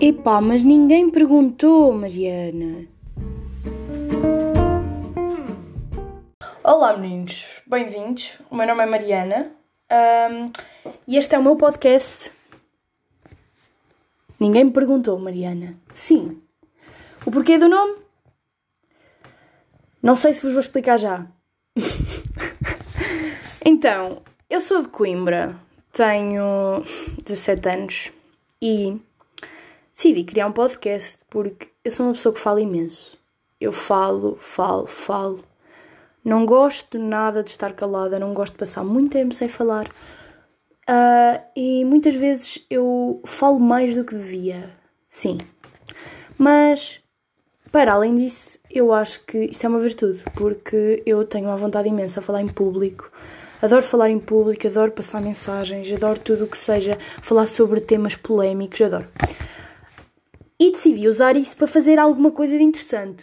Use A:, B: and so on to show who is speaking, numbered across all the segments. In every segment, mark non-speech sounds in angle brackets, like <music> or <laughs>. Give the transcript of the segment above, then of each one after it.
A: Epá, mas ninguém perguntou, Mariana.
B: Olá meninos, bem-vindos. O meu nome é Mariana um, e este é o meu podcast.
A: Ninguém me perguntou, Mariana. Sim. O porquê do nome? Não sei se vos vou explicar já. <laughs> então, eu sou de Coimbra, tenho 17 anos e decidi criar um podcast porque eu sou uma pessoa que fala imenso. Eu falo, falo, falo. Não gosto nada de estar calada, não gosto de passar muito tempo sem falar. Uh, e muitas vezes eu falo mais do que devia. Sim. Mas, para além disso, eu acho que isto é uma virtude, porque eu tenho uma vontade imensa a falar em público. Adoro falar em público, adoro passar mensagens, adoro tudo o que seja falar sobre temas polémicos, adoro. E decidi usar isso para fazer alguma coisa de interessante.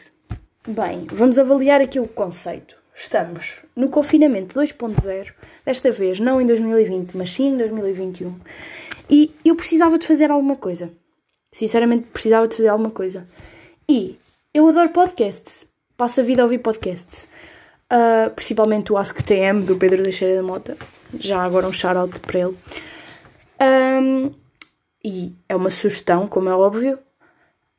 A: Bem, vamos avaliar aqui o conceito. Estamos no confinamento 2.0, desta vez não em 2020, mas sim em 2021. E eu precisava de fazer alguma coisa. Sinceramente, precisava de fazer alguma coisa. E eu adoro podcasts. Passo a vida a ouvir podcasts. Uh, principalmente o AskTM do Pedro Teixeira da Mota. Já agora um shout-out para ele. Um, e é uma sugestão, como é óbvio.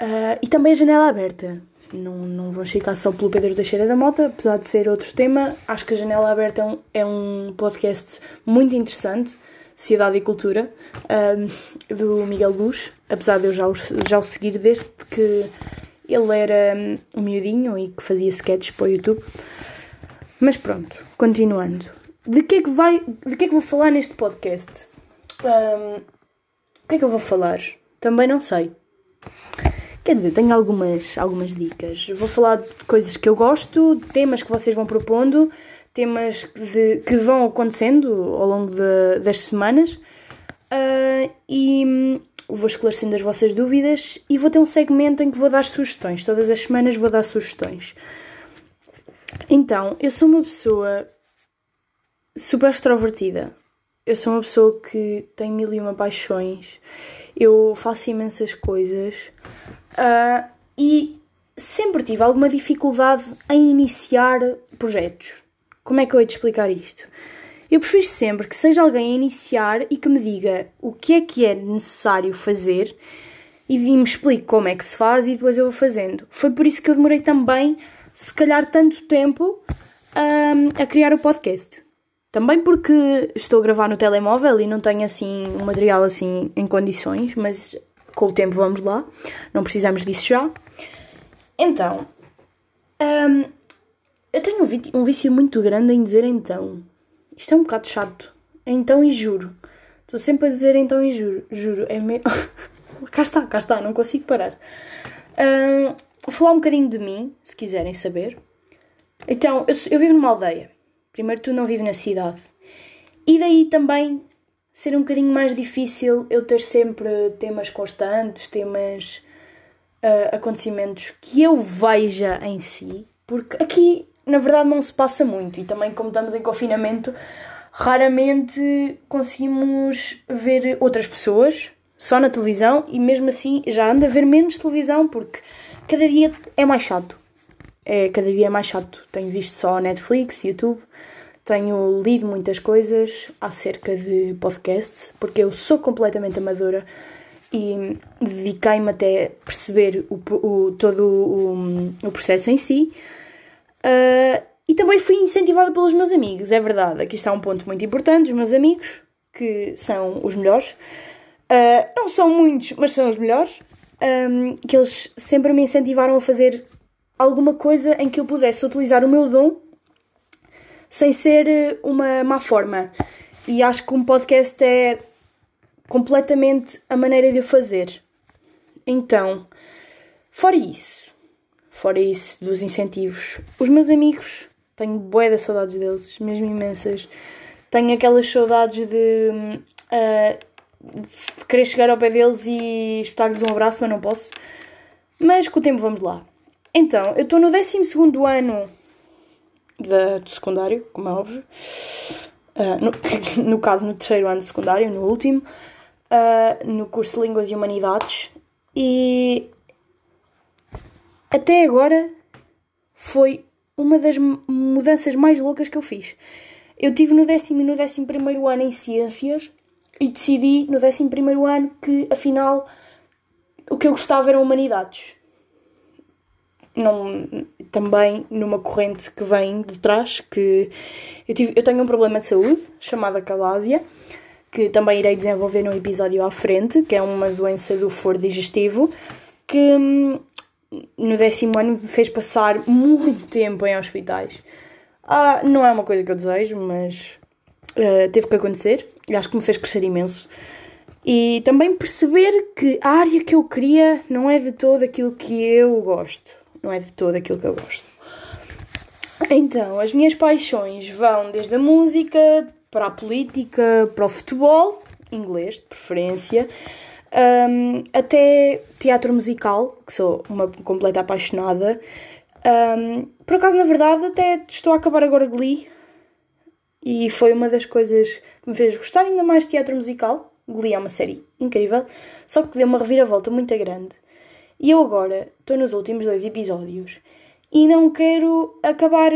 A: Uh, e também a janela aberta. Não, não vamos ficar só pelo Pedro Teixeira da Mota, apesar de ser outro tema. Acho que a Janela Aberta é um, é um podcast muito interessante, Sociedade e Cultura, um, do Miguel Luz, apesar de eu já o, já o seguir desde que ele era um miudinho e que fazia sketches para o YouTube. Mas pronto, continuando. De que é que, vai, de que, é que vou falar neste podcast? Um, o que é que eu vou falar? Também não sei. Quer dizer, tenho algumas, algumas dicas. Vou falar de coisas que eu gosto, temas que vocês vão propondo, temas de, que vão acontecendo ao longo de, das semanas uh, e hum, vou esclarecendo as vossas dúvidas e vou ter um segmento em que vou dar sugestões. Todas as semanas vou dar sugestões. Então, eu sou uma pessoa super extrovertida. Eu sou uma pessoa que tem mil e uma paixões. Eu faço imensas coisas. Uh, e sempre tive alguma dificuldade em iniciar projetos. Como é que eu hei de explicar isto? Eu prefiro sempre que seja alguém a iniciar e que me diga o que é que é necessário fazer e me explique como é que se faz e depois eu vou fazendo. Foi por isso que eu demorei também, se calhar, tanto tempo um, a criar o podcast. Também porque estou a gravar no telemóvel e não tenho assim um material assim em condições, mas com o tempo vamos lá, não precisamos disso já. Então, hum, eu tenho um, um vício muito grande em dizer então. Isto é um bocado chato. Então e juro. Estou sempre a dizer então e juro. Juro, é meio. <laughs> cá está, cá está, não consigo parar. Um, vou falar um bocadinho de mim, se quiserem saber. Então, eu, eu vivo numa aldeia. Primeiro, tu não vives na cidade. E daí também ser um bocadinho mais difícil eu ter sempre temas constantes, temas, uh, acontecimentos que eu veja em si, porque aqui na verdade não se passa muito e também como estamos em confinamento, raramente conseguimos ver outras pessoas só na televisão e mesmo assim já anda a ver menos televisão porque cada dia é mais chato. É, cada dia é mais chato. Tenho visto só Netflix, YouTube tenho lido muitas coisas acerca de podcasts, porque eu sou completamente amadora e dediquei-me até perceber o, o todo o, o, processo em si. Uh, e também fui incentivada pelos meus amigos, é verdade. Aqui está um ponto muito importante: os meus amigos, que são os melhores. Uh, não são muitos, mas são os melhores. Um, que eles sempre me incentivaram a fazer alguma coisa em que eu pudesse utilizar o meu dom sem ser eh, uma má forma. E acho que um podcast é completamente a maneira de o fazer. Então, fora isso, fora isso dos incentivos, os meus amigos, tenho bué de saudades deles, mesmo imensas. Tenho aquelas saudades de uh, querer chegar ao pé deles e espetar-lhes um abraço, mas não posso. Mas com o tempo vamos lá. Então, eu estou no 12 ano da, secundário, como é óbvio. Uh, no, <laughs> no caso, no terceiro ano do secundário, no último. Uh, no curso de Línguas e Humanidades. E até agora foi uma das mudanças mais loucas que eu fiz. Eu tive no décimo e no décimo primeiro ano em Ciências e decidi no décimo primeiro ano que afinal o que eu gostava eram Humanidades. Não, também numa corrente que vem de trás, que eu, tive, eu tenho um problema de saúde chamado calásia, que também irei desenvolver num episódio à frente, que é uma doença do foro digestivo, que hum, no décimo ano me fez passar muito tempo em hospitais. Ah, não é uma coisa que eu desejo, mas uh, teve que acontecer e acho que me fez crescer imenso. E também perceber que a área que eu queria não é de todo aquilo que eu gosto. Não é de todo aquilo que eu gosto. Então, as minhas paixões vão desde a música, para a política, para o futebol, inglês de preferência, um, até teatro musical, que sou uma completa apaixonada. Um, por acaso, na verdade, até estou a acabar agora Glee e foi uma das coisas que me fez gostar ainda mais de teatro musical. Glee é uma série incrível, só que deu uma reviravolta muito grande. E eu agora estou nos últimos dois episódios e não quero acabar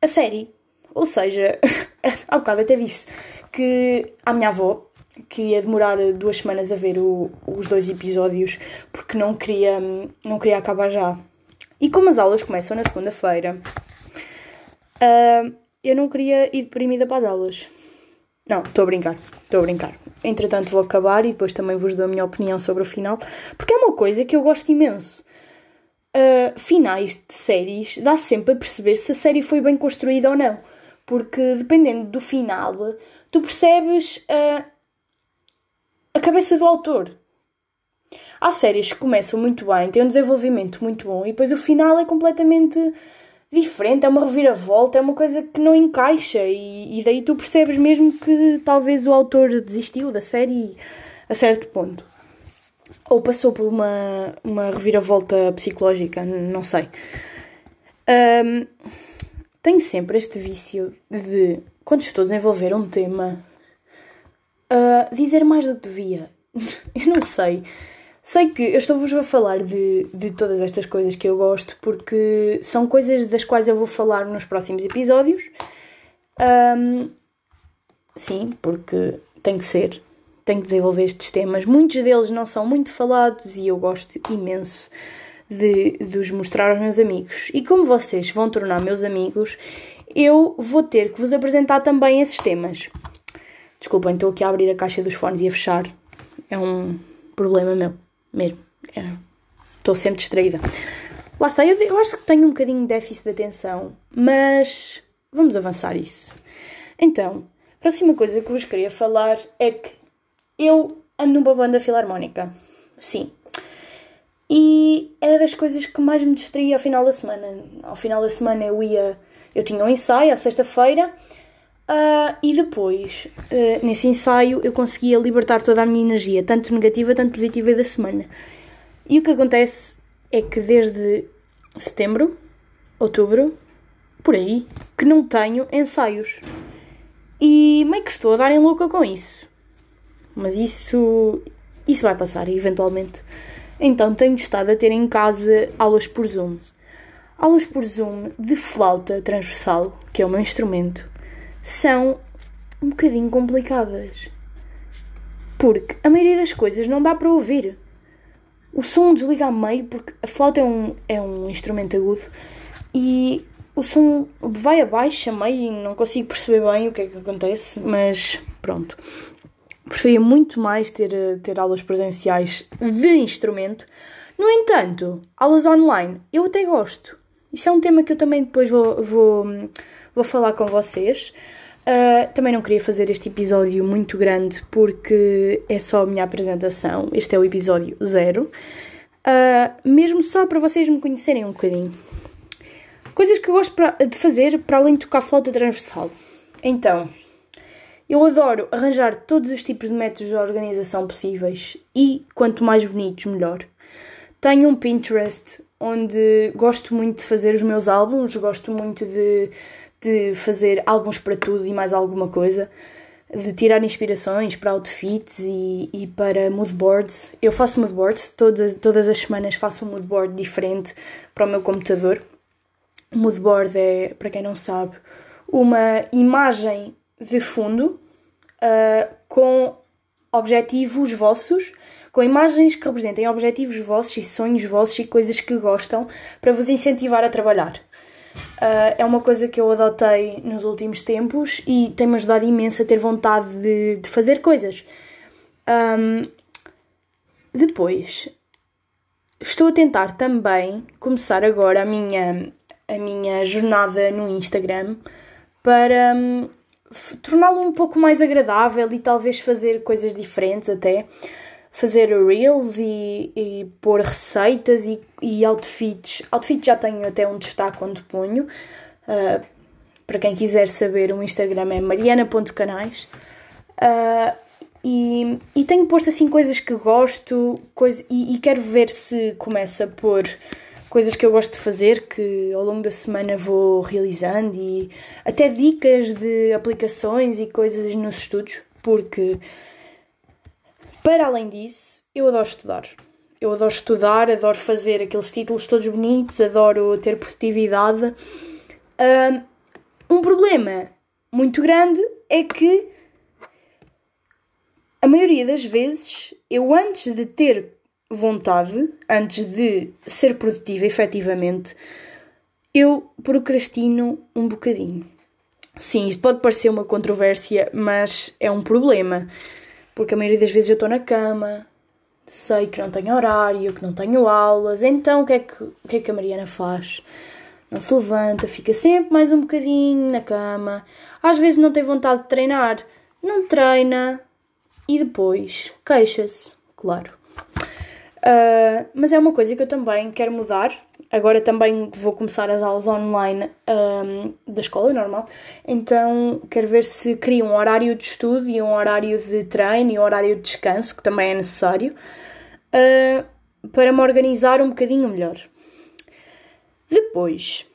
A: a série. Ou seja, <laughs> há bocado até disse que a minha avó que ia demorar duas semanas a ver o, os dois episódios porque não queria, não queria acabar já. E como as aulas começam na segunda-feira, uh, eu não queria ir deprimida para as aulas. Não, estou a brincar, estou a brincar. Entretanto, vou acabar e depois também vos dou a minha opinião sobre o final, porque é uma coisa que eu gosto imenso. Uh, finais de séries dá sempre a perceber se a série foi bem construída ou não, porque dependendo do final, tu percebes uh, a cabeça do autor. Há séries que começam muito bem, têm um desenvolvimento muito bom e depois o final é completamente diferente, é uma reviravolta, é uma coisa que não encaixa e, e daí tu percebes mesmo que talvez o autor desistiu da série a certo ponto. Ou passou por uma, uma reviravolta psicológica, não sei. Um, tenho sempre este vício de, quando estou a desenvolver um tema, uh, dizer mais do que devia. <laughs> eu não sei. Sei que eu estou-vos a falar de, de todas estas coisas que eu gosto porque são coisas das quais eu vou falar nos próximos episódios. Um, sim, porque tem que ser. Tenho que desenvolver estes temas. Muitos deles não são muito falados e eu gosto imenso de, de os mostrar aos meus amigos. E como vocês vão tornar meus amigos, eu vou ter que vos apresentar também esses temas. Desculpem, estou aqui a abrir a caixa dos fones e a fechar. É um problema meu, mesmo. É. Estou sempre distraída. Lá está, eu, eu acho que tenho um bocadinho de déficit de atenção, mas vamos avançar isso. Então, a próxima coisa que vos queria falar é que eu ando numa banda filarmónica. Sim. E era das coisas que mais me distraía ao final da semana. Ao final da semana eu ia. Eu tinha um ensaio à sexta-feira Uh, e depois, uh, nesse ensaio, eu conseguia libertar toda a minha energia, tanto negativa, tanto positiva da semana. E o que acontece é que desde setembro, outubro, por aí, que não tenho ensaios. E meio que estou a dar em louca com isso. Mas isso, isso vai passar, eventualmente. Então tenho estado a ter em casa aulas por Zoom. Aulas por Zoom de flauta transversal, que é o meu instrumento são um bocadinho complicadas. Porque a maioria das coisas não dá para ouvir. O som desliga a meio, porque a flauta é um, é um instrumento agudo e o som vai abaixo a meio e não consigo perceber bem o que é que acontece, mas pronto. Preferia muito mais ter, ter aulas presenciais de instrumento. No entanto, aulas online eu até gosto. Isso é um tema que eu também depois vou, vou vou falar com vocês. Uh, também não queria fazer este episódio muito grande porque é só a minha apresentação. Este é o episódio zero. Uh, mesmo só para vocês me conhecerem um bocadinho. Coisas que eu gosto de fazer para além de tocar flauta transversal. Então, eu adoro arranjar todos os tipos de métodos de organização possíveis e quanto mais bonitos, melhor. Tenho um Pinterest onde gosto muito de fazer os meus álbuns, gosto muito de de fazer álbuns para tudo e mais alguma coisa. de tirar inspirações para outfits e, e para moodboards. Eu faço moodboards, todas, todas as semanas faço um moodboard diferente para o meu computador. O moodboard é, para quem não sabe, uma imagem de fundo uh, com objetivos vossos, com imagens que representem objetivos vossos e sonhos vossos e coisas que gostam para vos incentivar a trabalhar. Uh, é uma coisa que eu adotei nos últimos tempos e tem-me ajudado imenso a ter vontade de, de fazer coisas. Um, depois, estou a tentar também começar agora a minha, a minha jornada no Instagram para um, torná-lo um pouco mais agradável e talvez fazer coisas diferentes até fazer reels e, e pôr receitas e, e outfits. Outfits já tenho até um destaque onde ponho. Uh, para quem quiser saber, o Instagram é mariana.canais. Uh, e, e tenho posto assim coisas que gosto coisa, e, e quero ver se começa a pôr coisas que eu gosto de fazer que ao longo da semana vou realizando e até dicas de aplicações e coisas nos estudos, porque para além disso, eu adoro estudar. Eu adoro estudar, adoro fazer aqueles títulos todos bonitos, adoro ter produtividade. Um problema muito grande é que a maioria das vezes eu, antes de ter vontade, antes de ser produtiva efetivamente, eu procrastino um bocadinho. Sim, isto pode parecer uma controvérsia, mas é um problema. Porque a maioria das vezes eu estou na cama, sei que não tenho horário, que não tenho aulas, então o que é que, o que, é que a Mariana faz? Não se levanta, fica sempre mais um bocadinho na cama. Às vezes não tem vontade de treinar, não treina e depois queixa-se, claro. Uh, mas é uma coisa que eu também quero mudar Agora também vou começar as aulas online um, da escola normal, então quero ver se crio um horário de estudo e um horário de treino e um horário de descanso, que também é necessário, uh, para me organizar um bocadinho melhor. Depois,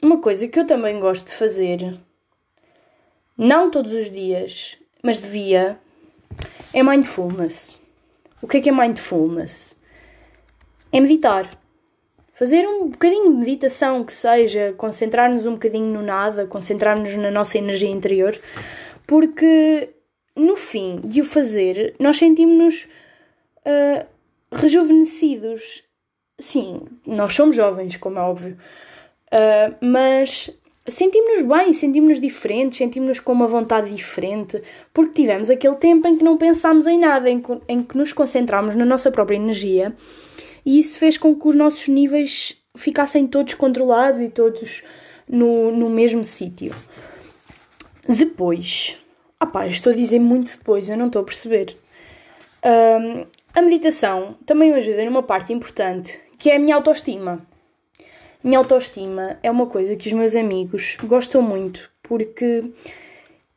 A: uma coisa que eu também gosto de fazer, não todos os dias, mas devia, é mindfulness. O que é que é mindfulness? É meditar fazer um bocadinho de meditação que seja, concentrar-nos um bocadinho no nada, concentrar-nos na nossa energia interior, porque no fim de o fazer nós sentimos-nos uh, rejuvenescidos. Sim, nós somos jovens, como é óbvio, uh, mas sentimos-nos bem, sentimos-nos diferentes, sentimos-nos com uma vontade diferente, porque tivemos aquele tempo em que não pensámos em nada, em, em que nos concentramos na nossa própria energia e isso fez com que os nossos níveis ficassem todos controlados e todos no, no mesmo sítio. Depois, ah pá, estou a dizer muito depois, eu não estou a perceber. Um, a meditação também me ajuda numa parte importante, que é a minha autoestima. Minha autoestima é uma coisa que os meus amigos gostam muito, porque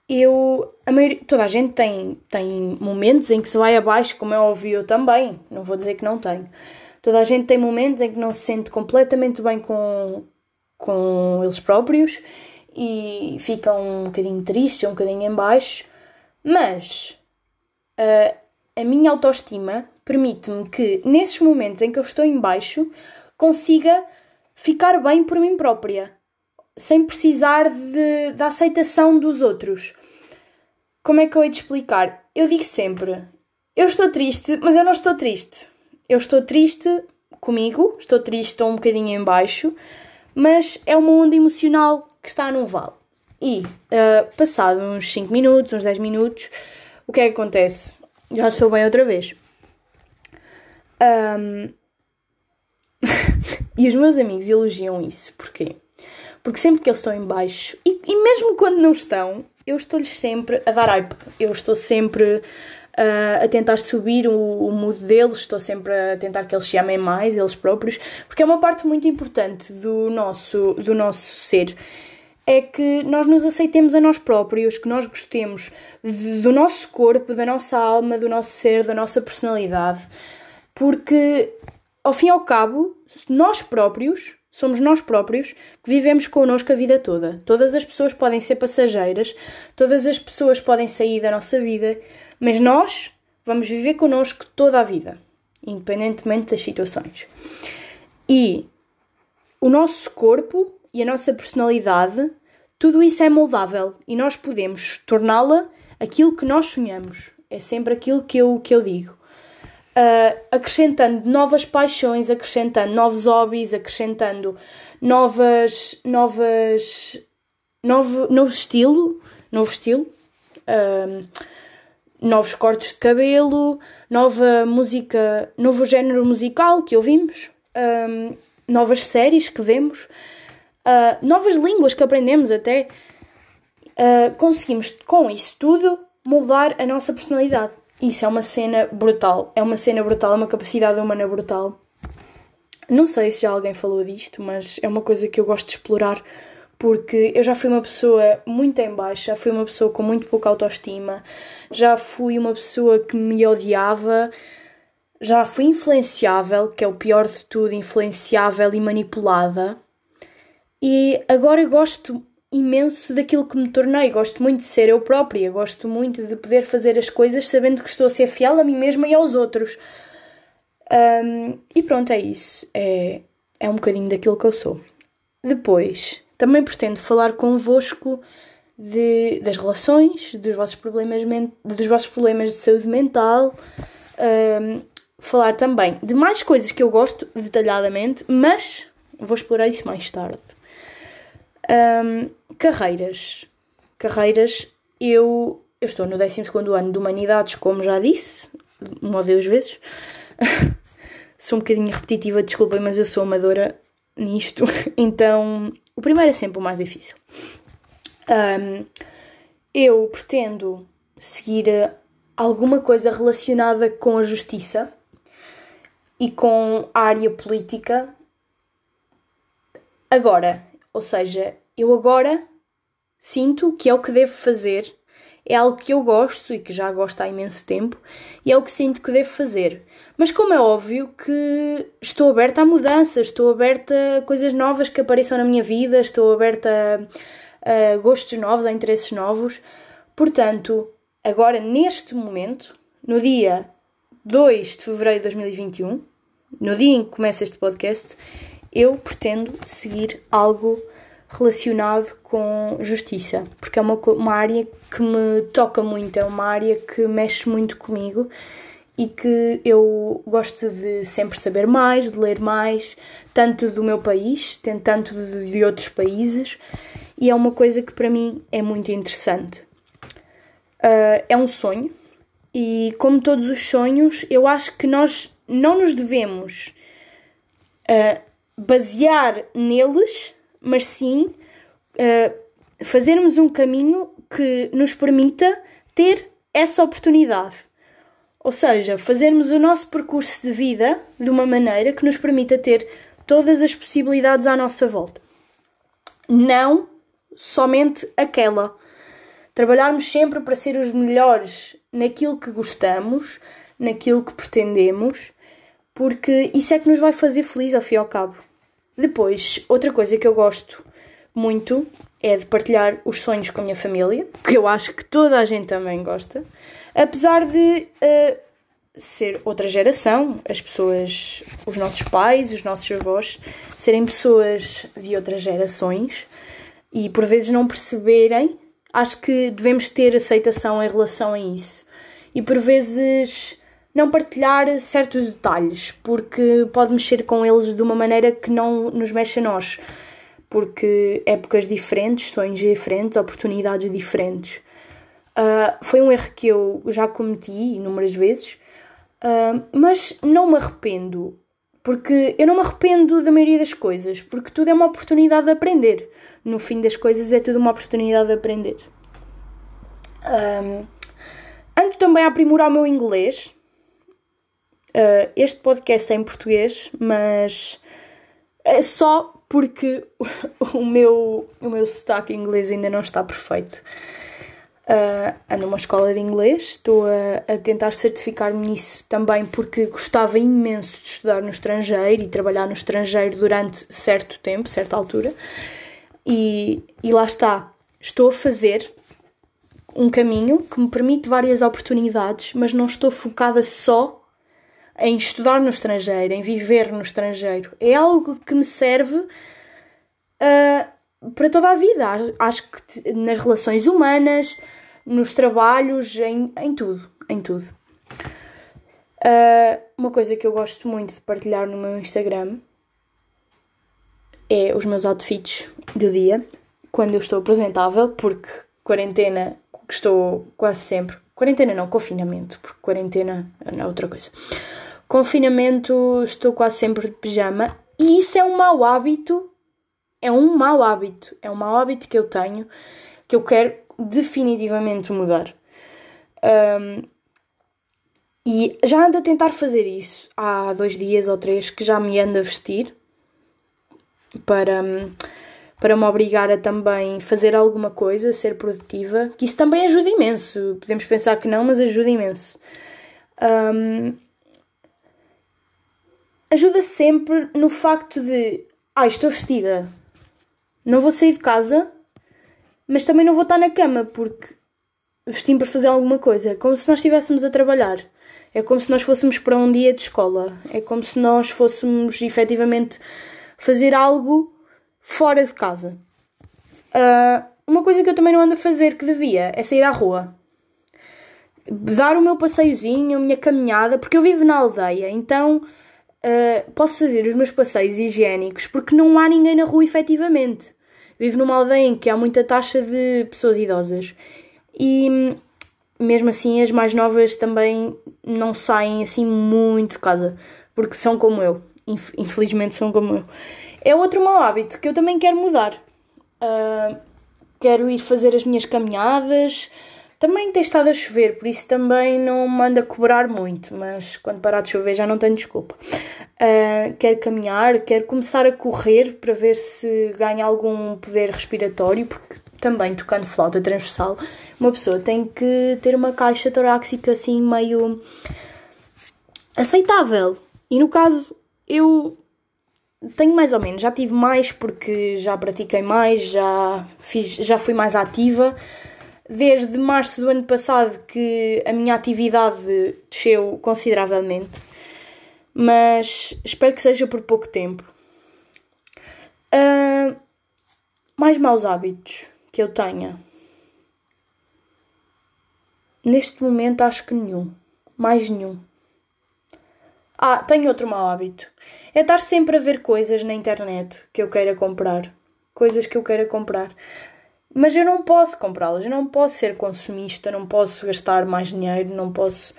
A: eu, a maioria, toda a gente tem, tem momentos em que se vai abaixo, como é óbvio eu também, não vou dizer que não tenho. Toda a gente tem momentos em que não se sente completamente bem com, com eles próprios e ficam um bocadinho tristes, um bocadinho em baixo, mas uh, a minha autoestima permite-me que nesses momentos em que eu estou em baixo consiga ficar bem por mim própria, sem precisar de, da aceitação dos outros. Como é que eu hei de explicar? Eu digo sempre: eu estou triste, mas eu não estou triste eu estou triste comigo, estou triste, estou um bocadinho em baixo, mas é uma onda emocional que está no vale. E, uh, passado uns 5 minutos, uns 10 minutos, o que é que acontece? Já estou bem outra vez. Um... <laughs> e os meus amigos elogiam isso. Porquê? Porque sempre que eles estão em baixo, e, e mesmo quando não estão, eu estou-lhes sempre a dar hype. Eu estou sempre uh, a tentar subir o, o mood deles, estou sempre a tentar que eles se amem mais, eles próprios, porque é uma parte muito importante do nosso, do nosso ser. É que nós nos aceitemos a nós próprios, que nós gostemos do nosso corpo, da nossa alma, do nosso ser, da nossa personalidade, porque ao fim e ao cabo, nós próprios somos nós próprios que vivemos connosco a vida toda. Todas as pessoas podem ser passageiras, todas as pessoas podem sair da nossa vida, mas nós vamos viver connosco toda a vida, independentemente das situações. E o nosso corpo e a nossa personalidade, tudo isso é moldável e nós podemos torná-la aquilo que nós sonhamos. É sempre aquilo que eu, que eu digo. Uh, acrescentando novas paixões, acrescentando novos hobbies, acrescentando novas, novas, novo, novo estilo, novo estilo, uh, novos cortes de cabelo, nova música, novo género musical que ouvimos, um, novas séries que vemos, uh, novas línguas que aprendemos até. Uh, conseguimos com isso tudo moldar a nossa personalidade. Isso é uma cena brutal. É uma cena brutal, é uma capacidade humana brutal. Não sei se já alguém falou disto, mas é uma coisa que eu gosto de explorar porque eu já fui uma pessoa muito em baixa, fui uma pessoa com muito pouca autoestima, já fui uma pessoa que me odiava, já fui influenciável, que é o pior de tudo, influenciável e manipulada. E agora gosto imenso daquilo que me tornei, gosto muito de ser eu própria, gosto muito de poder fazer as coisas sabendo que estou a ser fiel a mim mesma e aos outros. Um, e pronto, é isso. É, é um bocadinho daquilo que eu sou. Depois, também pretendo falar convosco de, das relações, dos vossos problemas, dos vossos problemas de saúde mental, um, falar também de mais coisas que eu gosto detalhadamente, mas vou explorar isso mais tarde. Um, carreiras. Carreiras, eu, eu estou no 12 ano de Humanidades, como já disse, uma ou duas vezes. <laughs> sou um bocadinho repetitiva, desculpem, mas eu sou amadora nisto, <laughs> então o primeiro é sempre o mais difícil. Um, eu pretendo seguir alguma coisa relacionada com a justiça e com a área política agora. Ou seja, eu agora sinto que é o que devo fazer, é algo que eu gosto e que já gosto há imenso tempo, e é o que sinto que devo fazer. Mas como é óbvio que estou aberta a mudanças, estou aberta a coisas novas que apareçam na minha vida, estou aberta a, a gostos novos, a interesses novos. Portanto, agora neste momento, no dia 2 de fevereiro de 2021, no dia em que começa este podcast, eu pretendo seguir algo relacionado com justiça, porque é uma, uma área que me toca muito, é uma área que mexe muito comigo e que eu gosto de sempre saber mais, de ler mais, tanto do meu país, tanto de, outros países, e é uma coisa que para mim é muito interessante. Uh, é um sonho, e como todos os sonhos, eu acho que nós não nos devemos uh, basear neles, mas sim uh, fazermos um caminho que nos permita ter essa oportunidade. Ou seja, fazermos o nosso percurso de vida de uma maneira que nos permita ter todas as possibilidades à nossa volta. Não somente aquela. Trabalharmos sempre para ser os melhores naquilo que gostamos, naquilo que pretendemos, porque isso é que nos vai fazer feliz ao fim e ao cabo. Depois, outra coisa que eu gosto muito é de partilhar os sonhos com a minha família, que eu acho que toda a gente também gosta, apesar de uh, ser outra geração, as pessoas, os nossos pais, os nossos avós, serem pessoas de outras gerações e por vezes não perceberem, acho que devemos ter aceitação em relação a isso. E por vezes não partilhar certos detalhes, porque pode mexer com eles de uma maneira que não nos mexe a nós porque épocas diferentes, sonhos diferentes, oportunidades diferentes. Uh, foi um erro que eu já cometi inúmeras vezes, uh, mas não me arrependo, porque eu não me arrependo da maioria das coisas, porque tudo é uma oportunidade de aprender. No fim das coisas, é tudo uma oportunidade de aprender. Um, ah, ando também a aprimorar o meu inglês. Uh, este podcast é em português, mas é só porque <laughs> o meu, o meu sotaque inglês ainda não está perfeito. Uh, ando numa escola de inglês, estou a, a tentar certificar-me nisso também porque gostava imenso de estudar no estrangeiro e trabalhar no estrangeiro durante certo tempo, certa altura. E, e lá está, estou a fazer um caminho que me permite várias oportunidades, mas não estou focada só em estudar no estrangeiro, em viver no estrangeiro. É algo que me serve uh, para toda a vida. Acho que nas relações humanas, nos trabalhos, em, em tudo. Em tudo. Uh, uma coisa que eu gosto muito de partilhar no meu Instagram é os meus outfits do dia, quando eu estou apresentável, porque quarentena estou quase sempre. Quarentena não, confinamento, porque quarentena é outra coisa. Confinamento, estou quase sempre de pijama e isso é um mau hábito. É um mau hábito. É um mau hábito que eu tenho que eu quero definitivamente mudar. Um, e já ando a tentar fazer isso há dois dias ou três que já me ando a vestir para, para me obrigar a também fazer alguma coisa, ser produtiva, que isso também ajuda imenso. Podemos pensar que não, mas ajuda imenso. Um, ajuda sempre no facto de, ah, estou vestida, não vou sair de casa, mas também não vou estar na cama porque vesti para fazer alguma coisa. É como se nós estivéssemos a trabalhar. É como se nós fôssemos para um dia de escola. É como se nós fôssemos efetivamente fazer algo fora de casa. Uh, uma coisa que eu também não ando a fazer que devia é sair à rua. Dar o meu passeiozinho, a minha caminhada, porque eu vivo na aldeia, então uh, posso fazer os meus passeios higiênicos porque não há ninguém na rua efetivamente. Vivo numa aldeia em que há muita taxa de pessoas idosas e mesmo assim as mais novas também não saem assim muito de casa porque são como eu infelizmente são como eu. É outro mau hábito que eu também quero mudar. Uh, quero ir fazer as minhas caminhadas. Também tem estado a chover, por isso também não me anda a cobrar muito, mas quando parar de chover já não tenho desculpa. Uh, quero caminhar, quero começar a correr para ver se ganho algum poder respiratório, porque também tocando flauta transversal, uma pessoa tem que ter uma caixa torácica assim meio aceitável. E no caso, eu tenho mais ou menos, já tive mais porque já pratiquei mais, já, fiz, já fui mais ativa. Desde março do ano passado que a minha atividade desceu consideravelmente, mas espero que seja por pouco tempo. Uh, mais maus hábitos que eu tenha. Neste momento acho que nenhum. Mais nenhum. Ah, tenho outro mau hábito. É estar sempre a ver coisas na internet que eu queira comprar. Coisas que eu queira comprar. Mas eu não posso comprá-las. Eu não posso ser consumista, não posso gastar mais dinheiro, não posso.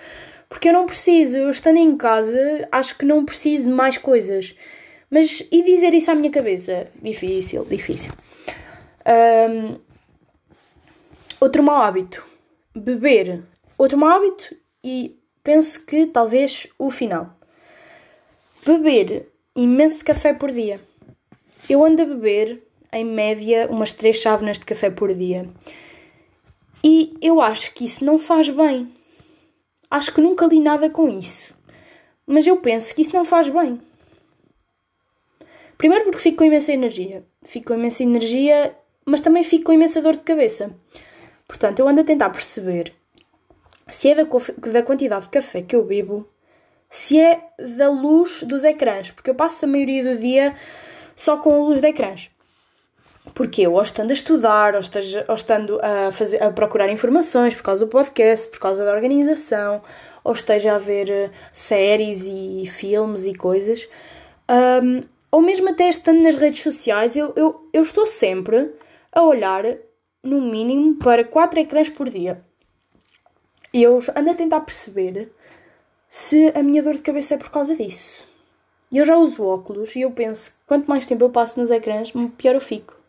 A: Porque eu não preciso. Eu estando em casa, acho que não preciso de mais coisas. Mas e dizer isso à minha cabeça? Difícil, difícil. Um, outro mau hábito. Beber. Outro mau hábito e penso que talvez o final beber imenso café por dia. Eu ando a beber, em média, umas três chávenas de café por dia. E eu acho que isso não faz bem. Acho que nunca li nada com isso. Mas eu penso que isso não faz bem. Primeiro porque fico com imensa energia. Fico com imensa energia, mas também fico com imensa dor de cabeça. Portanto, eu ando a tentar perceber se é da, da quantidade de café que eu bebo se é da luz dos ecrãs, porque eu passo a maioria do dia só com a luz de ecrãs. Porque eu, ou estando a estudar, ou, esteja, ou estando a, fazer, a procurar informações por causa do podcast, por causa da organização, ou esteja a ver eh, séries e filmes e coisas, um, ou mesmo até estando nas redes sociais, eu, eu, eu estou sempre a olhar, no mínimo, para 4 ecrãs por dia. E eu ando a tentar perceber se a minha dor de cabeça é por causa disso. E eu já uso óculos e eu penso quanto mais tempo eu passo nos ecrãs, pior eu fico.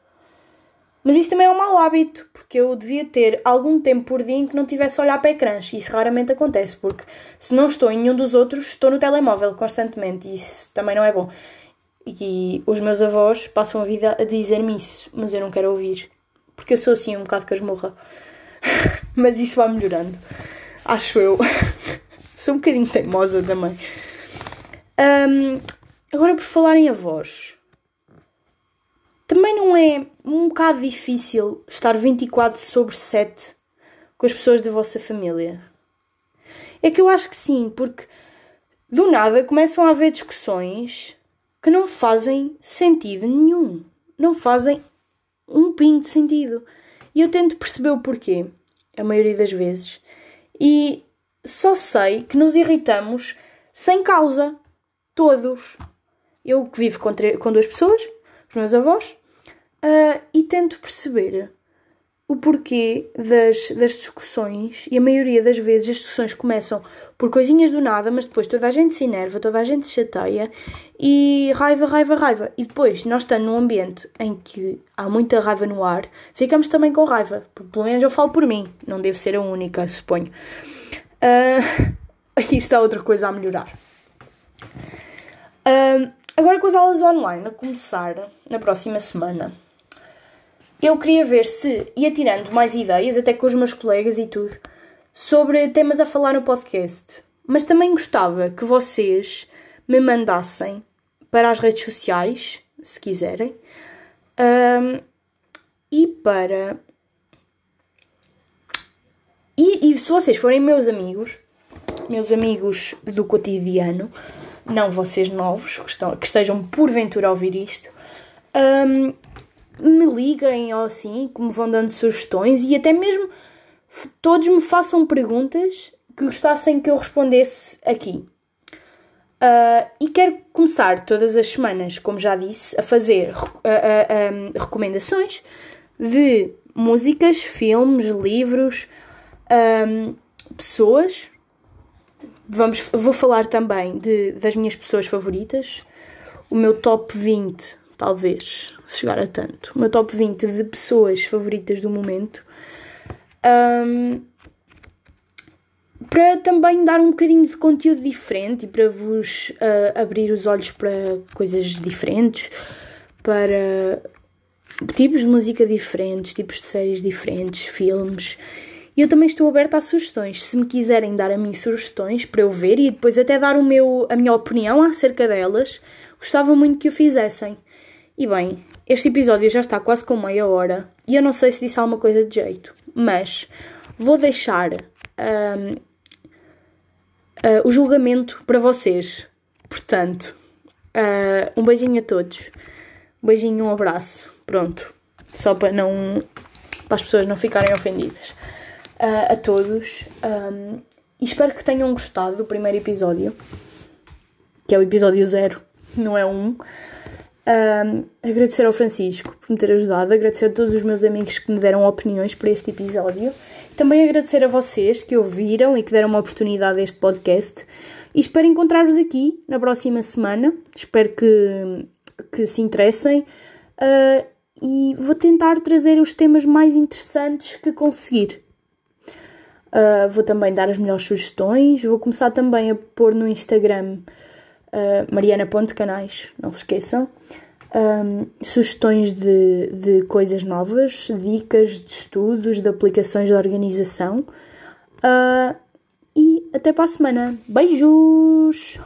A: Mas isso também é um mau hábito, porque eu devia ter algum tempo por dia em que não tivesse a olhar para ecrãs. E isso raramente acontece, porque se não estou em nenhum dos outros, estou no telemóvel constantemente. E isso também não é bom. E os meus avós passam a vida a dizer-me isso, mas eu não quero ouvir. Porque eu sou assim um bocado casmurra. <laughs> Mas isso vai melhorando. Acho eu. <laughs> Sou um bocadinho teimosa também. Um, agora, por falar em avós. Também não é um bocado difícil estar 24 sobre 7 com as pessoas da vossa família? É que eu acho que sim, porque do nada começam a haver discussões que não fazem sentido nenhum. Não fazem um pingo de sentido. E eu tento perceber o porquê, a maioria das vezes. E só sei que nos irritamos sem causa. Todos. Eu que vivo com, com duas pessoas, os meus avós, uh, e tento perceber o porquê das, das discussões. E a maioria das vezes as discussões começam por coisinhas do nada, mas depois toda a gente se enerva, toda a gente se chateia e raiva, raiva, raiva. E depois, nós estando num ambiente em que há muita raiva no ar, ficamos também com raiva. Pelo menos eu falo por mim, não devo ser a única, suponho. <laughs> Uh, aqui está outra coisa a melhorar. Uh, agora com as aulas online a começar na próxima semana, eu queria ver se ia tirando mais ideias, até com os meus colegas e tudo, sobre temas a falar no podcast. Mas também gostava que vocês me mandassem para as redes sociais, se quiserem, um, e para e, e se vocês forem meus amigos, meus amigos do cotidiano, não vocês novos, que, estão, que estejam porventura a ouvir isto, um, me liguem ou assim, que me vão dando sugestões e até mesmo todos me façam perguntas que gostassem que eu respondesse aqui. Uh, e quero começar todas as semanas, como já disse, a fazer uh, uh, um, recomendações de músicas, filmes, livros, um, pessoas. Vamos, vou falar também de, das minhas pessoas favoritas. O meu top 20, talvez, se chegar a tanto. O meu top 20 de pessoas favoritas do momento. Um, para também dar um bocadinho de conteúdo diferente e para vos uh, abrir os olhos para coisas diferentes, para tipos de música diferentes, tipos de séries diferentes, filmes e eu também estou aberta a sugestões. Se me quiserem dar a mim sugestões para eu ver e depois até dar o meu, a minha opinião acerca delas, gostava muito que o fizessem. E bem, este episódio já está quase com meia hora e eu não sei se disse alguma coisa de jeito, mas vou deixar um, uh, o julgamento para vocês. Portanto, uh, um beijinho a todos. Um beijinho, um abraço. Pronto. Só para não. para as pessoas não ficarem ofendidas uh, a todos um, e espero que tenham gostado do primeiro episódio, que é o episódio zero, <laughs> não é um. Um, agradecer ao Francisco por me ter ajudado, agradecer a todos os meus amigos que me deram opiniões para este episódio também agradecer a vocês que ouviram e que deram uma oportunidade a este podcast e espero encontrar-vos aqui na próxima semana. Espero que, que se interessem uh, e vou tentar trazer os temas mais interessantes que conseguir. Uh, vou também dar as melhores sugestões. Vou começar também a pôr no Instagram uh, mariana.canais, não se esqueçam. Um, sugestões de, de coisas novas, dicas de estudos, de aplicações de organização. Uh, e até para a semana. Beijos!